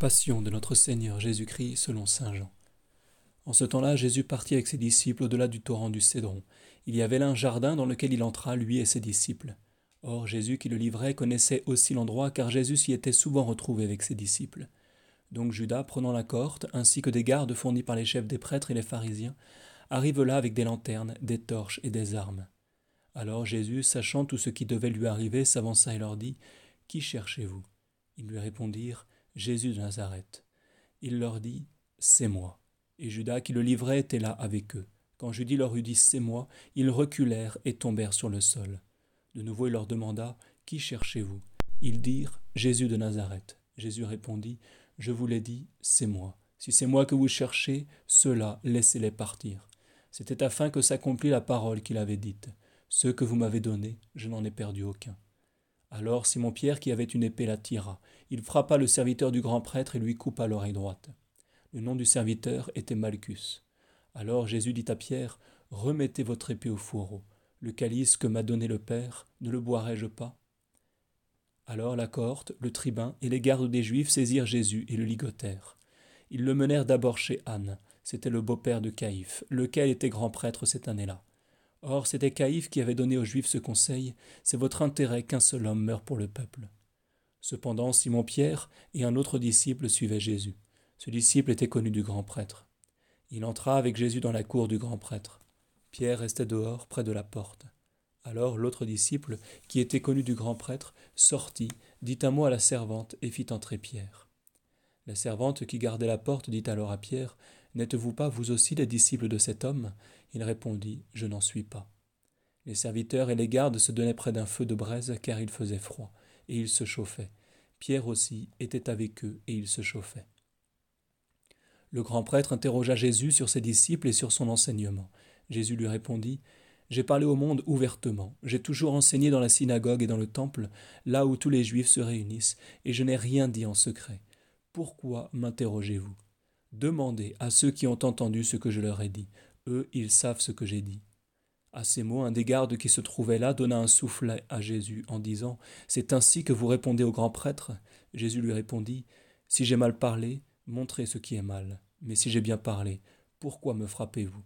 Passion de notre Seigneur Jésus-Christ selon Saint Jean. En ce temps-là, Jésus partit avec ses disciples au-delà du torrent du Cédron. Il y avait là un jardin dans lequel il entra, lui et ses disciples. Or, Jésus qui le livrait connaissait aussi l'endroit, car Jésus s'y était souvent retrouvé avec ses disciples. Donc Judas, prenant la cohorte, ainsi que des gardes fournis par les chefs des prêtres et les pharisiens, arrive là avec des lanternes, des torches et des armes. Alors Jésus, sachant tout ce qui devait lui arriver, s'avança et leur dit Qui cherchez-vous? Ils lui répondirent Jésus de Nazareth. Il leur dit C'est moi. Et Judas qui le livrait était là avec eux. Quand Judas leur eut dit C'est moi, ils reculèrent et tombèrent sur le sol. De nouveau il leur demanda Qui cherchez-vous? Ils dirent Jésus de Nazareth. Jésus répondit Je vous l'ai dit, c'est moi. Si c'est moi que vous cherchez, ceux-là, laissez-les partir. C'était afin que s'accomplît la parole qu'il avait dite. Ceux que vous m'avez donnés, je n'en ai perdu aucun. Alors Simon-Pierre, qui avait une épée, la tira. Il frappa le serviteur du grand prêtre et lui coupa l'oreille droite. Le nom du serviteur était Malchus. Alors Jésus dit à Pierre Remettez votre épée au fourreau. Le calice que m'a donné le Père, ne le boirai-je pas? Alors la cohorte, le tribun et les gardes des Juifs saisirent Jésus et le ligotèrent. Ils le menèrent d'abord chez Anne, c'était le beau-père de Caïphe, lequel était grand prêtre cette année-là. Or, c'était Caïphe qui avait donné aux Juifs ce conseil c'est votre intérêt qu'un seul homme meure pour le peuple. Cependant, Simon-Pierre et un autre disciple suivaient Jésus. Ce disciple était connu du grand prêtre. Il entra avec Jésus dans la cour du grand prêtre. Pierre restait dehors, près de la porte. Alors l'autre disciple, qui était connu du grand prêtre, sortit, dit un mot à la servante et fit entrer Pierre. La servante qui gardait la porte dit alors à Pierre N'êtes-vous pas vous aussi les disciples de cet homme? Il répondit Je n'en suis pas. Les serviteurs et les gardes se donnaient près d'un feu de braise car il faisait froid, et ils se chauffaient. Pierre aussi était avec eux, et il se chauffait. Le grand prêtre interrogea Jésus sur ses disciples et sur son enseignement. Jésus lui répondit J'ai parlé au monde ouvertement, j'ai toujours enseigné dans la synagogue et dans le temple, là où tous les Juifs se réunissent, et je n'ai rien dit en secret. Pourquoi m'interrogez-vous? Demandez à ceux qui ont entendu ce que je leur ai dit. Eux, ils savent ce que j'ai dit. À ces mots, un des gardes qui se trouvait là donna un soufflet à Jésus en disant C'est ainsi que vous répondez au grand prêtre? Jésus lui répondit Si j'ai mal parlé, montrez ce qui est mal. Mais si j'ai bien parlé, pourquoi me frappez-vous?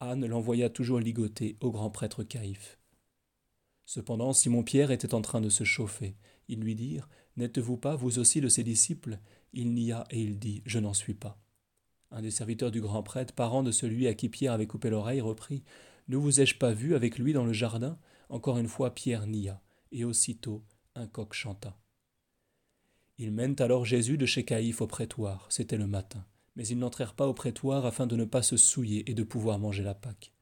Anne l'envoya toujours ligoter au grand prêtre Caïphe. Cependant, Simon-Pierre était en train de se chauffer. Ils lui dirent N'êtes-vous pas, vous aussi, de ses disciples? Il n'y a et il dit Je n'en suis pas. Un des serviteurs du grand prêtre, parent de celui à qui Pierre avait coupé l'oreille, reprit Ne vous ai-je pas vu avec lui dans le jardin? Encore une fois, Pierre nia, et aussitôt un coq chanta. Ils mènent alors Jésus de chez Caïphe au prétoire, c'était le matin, mais ils n'entrèrent pas au prétoire afin de ne pas se souiller et de pouvoir manger la Pâque.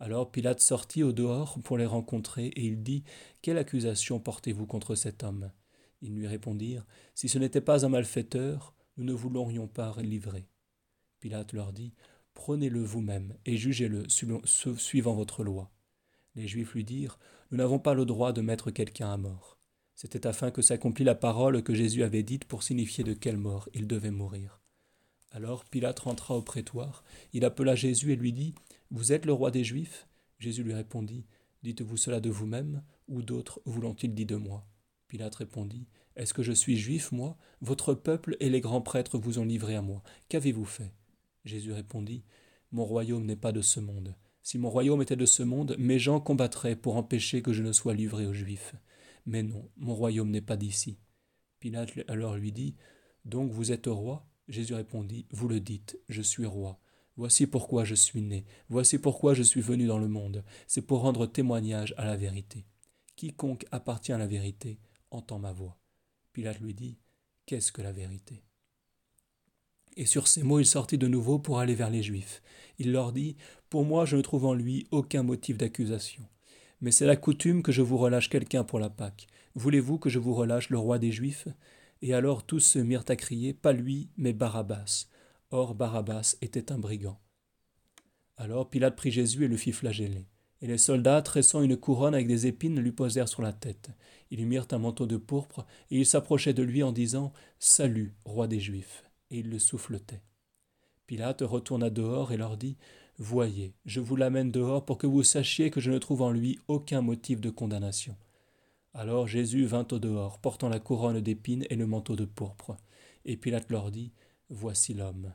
Alors Pilate sortit au dehors pour les rencontrer, et il dit Quelle accusation portez-vous contre cet homme? Ils lui répondirent Si ce n'était pas un malfaiteur, nous ne vous l'aurions pas livré. Pilate leur dit Prenez-le vous-même et jugez-le suivant votre loi. Les Juifs lui dirent Nous n'avons pas le droit de mettre quelqu'un à mort. C'était afin que s'accomplît la parole que Jésus avait dite pour signifier de quelle mort il devait mourir. Alors Pilate rentra au prétoire, il appela Jésus et lui dit Vous êtes le roi des Juifs? Jésus lui répondit Dites-vous cela de vous-même, ou d'autres vous l'ont-ils dit de moi? Pilate répondit Est-ce que je suis juif, moi? Votre peuple et les grands prêtres vous ont livré à moi. Qu'avez-vous fait? Jésus répondit Mon royaume n'est pas de ce monde. Si mon royaume était de ce monde, mes gens combattraient pour empêcher que je ne sois livré aux Juifs. Mais non, mon royaume n'est pas d'ici. Pilate alors lui dit Donc vous êtes roi? Jésus répondit Vous le dites, je suis roi. Voici pourquoi je suis né, voici pourquoi je suis venu dans le monde, c'est pour rendre témoignage à la vérité. Quiconque appartient à la vérité entend ma voix. Pilate lui dit Qu'est-ce que la vérité? Et sur ces mots, il sortit de nouveau pour aller vers les Juifs. Il leur dit Pour moi, je ne trouve en lui aucun motif d'accusation. Mais c'est la coutume que je vous relâche quelqu'un pour la Pâque. Voulez-vous que je vous relâche le roi des Juifs? Et alors tous se mirent à crier Pas lui, mais Barabbas. Or Barabbas était un brigand. Alors Pilate prit Jésus et le fit flageller. Et les soldats, tressant une couronne avec des épines, lui posèrent sur la tête. Ils lui mirent un manteau de pourpre, et ils s'approchaient de lui en disant Salut, roi des Juifs et il le souffletait. Pilate retourna dehors et leur dit Voyez, je vous l'amène dehors pour que vous sachiez que je ne trouve en lui aucun motif de condamnation. Alors Jésus vint au dehors, portant la couronne d'épines et le manteau de pourpre. Et Pilate leur dit, Voici l'homme.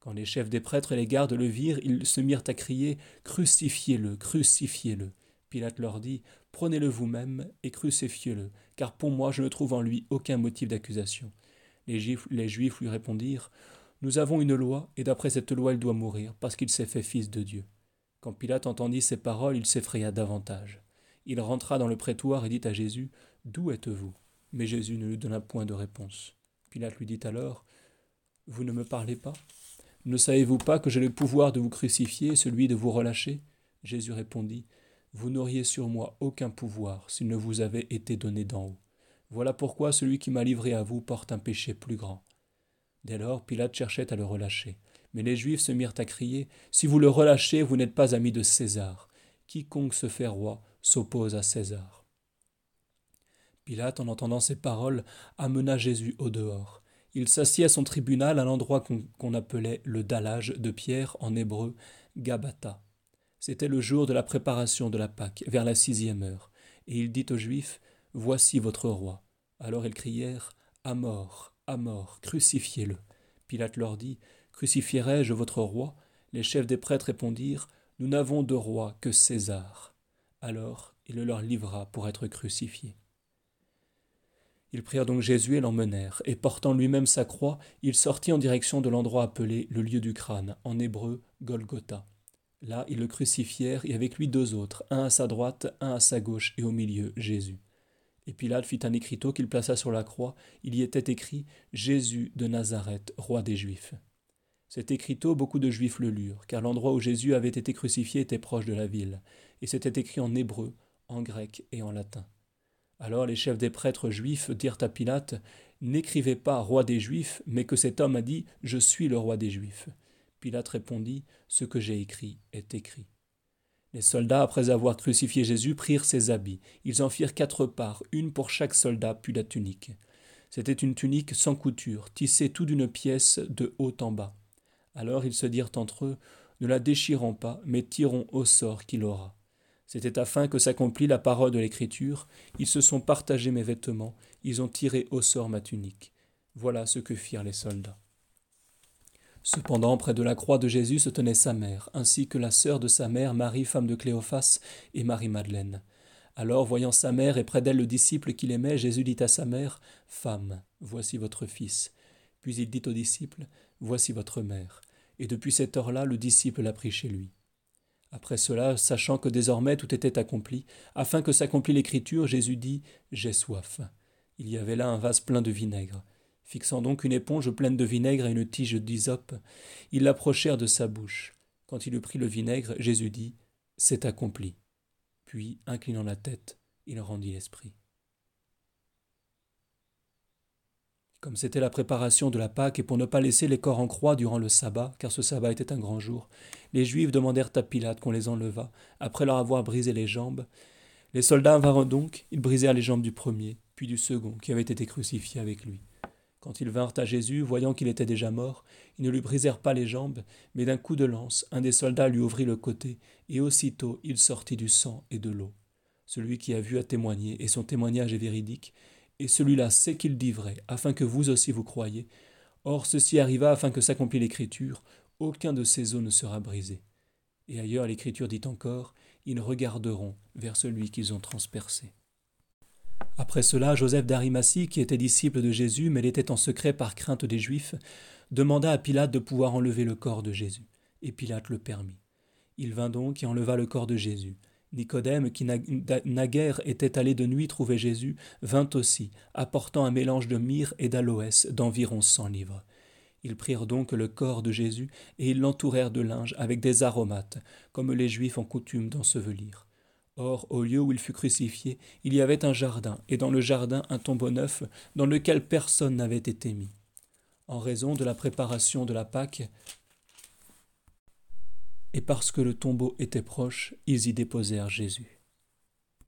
Quand les chefs des prêtres et les gardes le virent, ils se mirent à crier, Crucifiez-le, crucifiez-le. Pilate leur dit, Prenez-le vous-même et crucifiez-le, car pour moi je ne trouve en lui aucun motif d'accusation. Les Juifs, lui répondirent, Nous avons une loi, et d'après cette loi il doit mourir, parce qu'il s'est fait fils de Dieu. Quand Pilate entendit ces paroles, il s'effraya davantage. Il rentra dans le prétoire et dit à Jésus, D'où êtes-vous? Mais Jésus ne lui donna point de réponse. Pilate lui dit alors, Vous ne me parlez pas? Ne savez-vous pas que j'ai le pouvoir de vous crucifier et celui de vous relâcher? Jésus répondit, Vous n'auriez sur moi aucun pouvoir s'il ne vous avait été donné d'en haut. Voilà pourquoi celui qui m'a livré à vous porte un péché plus grand. Dès lors, Pilate cherchait à le relâcher. Mais les Juifs se mirent à crier Si vous le relâchez, vous n'êtes pas ami de César. Quiconque se fait roi s'oppose à César. Pilate, en entendant ces paroles, amena Jésus au dehors. Il s'assit à son tribunal à l'endroit qu'on appelait le dallage de Pierre en hébreu, Gabata. C'était le jour de la préparation de la Pâque, vers la sixième heure. Et il dit aux Juifs Voici votre roi. Alors ils crièrent À mort, à mort, crucifiez-le. Pilate leur dit Crucifierai-je votre roi? Les chefs des prêtres répondirent Nous n'avons de roi que César. Alors il le leur livra pour être crucifié. Ils prirent donc Jésus et l'emmenèrent, et portant lui-même sa croix, il sortit en direction de l'endroit appelé le lieu du crâne, en hébreu Golgotha. Là, ils le crucifièrent, et avec lui deux autres, un à sa droite, un à sa gauche, et au milieu Jésus. Et Pilate fit un écriteau qu'il plaça sur la croix. Il y était écrit Jésus de Nazareth, roi des Juifs. Cet écriteau, beaucoup de Juifs le lurent, car l'endroit où Jésus avait été crucifié était proche de la ville, et c'était écrit en hébreu, en grec et en latin. Alors les chefs des prêtres juifs dirent à Pilate N'écrivez pas roi des Juifs, mais que cet homme a dit Je suis le roi des Juifs. Pilate répondit Ce que j'ai écrit est écrit. Les soldats, après avoir crucifié Jésus, prirent ses habits. Ils en firent quatre parts, une pour chaque soldat, puis la tunique. C'était une tunique sans couture, tissée tout d'une pièce de haut en bas. Alors ils se dirent entre eux Ne la déchirons pas, mais tirons au sort qu'il aura. C'était afin que s'accomplît la parole de l'Écriture. Ils se sont partagés mes vêtements, ils ont tiré au sort ma tunique. Voilà ce que firent les soldats. Cependant, près de la croix de Jésus se tenait sa mère, ainsi que la sœur de sa mère, Marie, femme de Cléophas, et Marie-Madeleine. Alors, voyant sa mère et près d'elle le disciple qu'il aimait, Jésus dit à sa mère Femme, voici votre fils. Puis il dit au disciple Voici votre mère. Et depuis cette heure-là, le disciple l'a pris chez lui. Après cela, sachant que désormais tout était accompli, afin que s'accomplît l'écriture, Jésus dit J'ai soif. Il y avait là un vase plein de vinaigre. Fixant donc une éponge pleine de vinaigre et une tige d'hysope, ils l'approchèrent de sa bouche. Quand il eut pris le vinaigre, Jésus dit C'est accompli. Puis, inclinant la tête, il rendit l'esprit. Comme c'était la préparation de la Pâque et pour ne pas laisser les corps en croix durant le sabbat, car ce sabbat était un grand jour, les Juifs demandèrent à Pilate qu'on les enlevât, après leur avoir brisé les jambes. Les soldats vinrent donc, ils brisèrent les jambes du premier, puis du second, qui avait été crucifié avec lui. Quand ils vinrent à Jésus, voyant qu'il était déjà mort, ils ne lui brisèrent pas les jambes, mais d'un coup de lance, un des soldats lui ouvrit le côté, et aussitôt il sortit du sang et de l'eau. Celui qui a vu a témoigné, et son témoignage est véridique, et celui-là sait qu'il dit vrai, afin que vous aussi vous croyiez. Or ceci arriva afin que s'accomplît l'Écriture, aucun de ces os ne sera brisé. Et ailleurs l'Écriture dit encore, ils regarderont vers celui qu'ils ont transpercé. Après cela, Joseph d'Arimathie, qui était disciple de Jésus, mais l'était en secret par crainte des Juifs, demanda à Pilate de pouvoir enlever le corps de Jésus. Et Pilate le permit. Il vint donc et enleva le corps de Jésus. Nicodème, qui naguère était allé de nuit trouver Jésus, vint aussi, apportant un mélange de myrrhe et d'aloès d'environ cent livres. Ils prirent donc le corps de Jésus et ils l'entourèrent de linge avec des aromates, comme les Juifs ont coutume d'ensevelir. Or, au lieu où il fut crucifié, il y avait un jardin, et dans le jardin un tombeau neuf, dans lequel personne n'avait été mis. En raison de la préparation de la Pâque, et parce que le tombeau était proche, ils y déposèrent Jésus.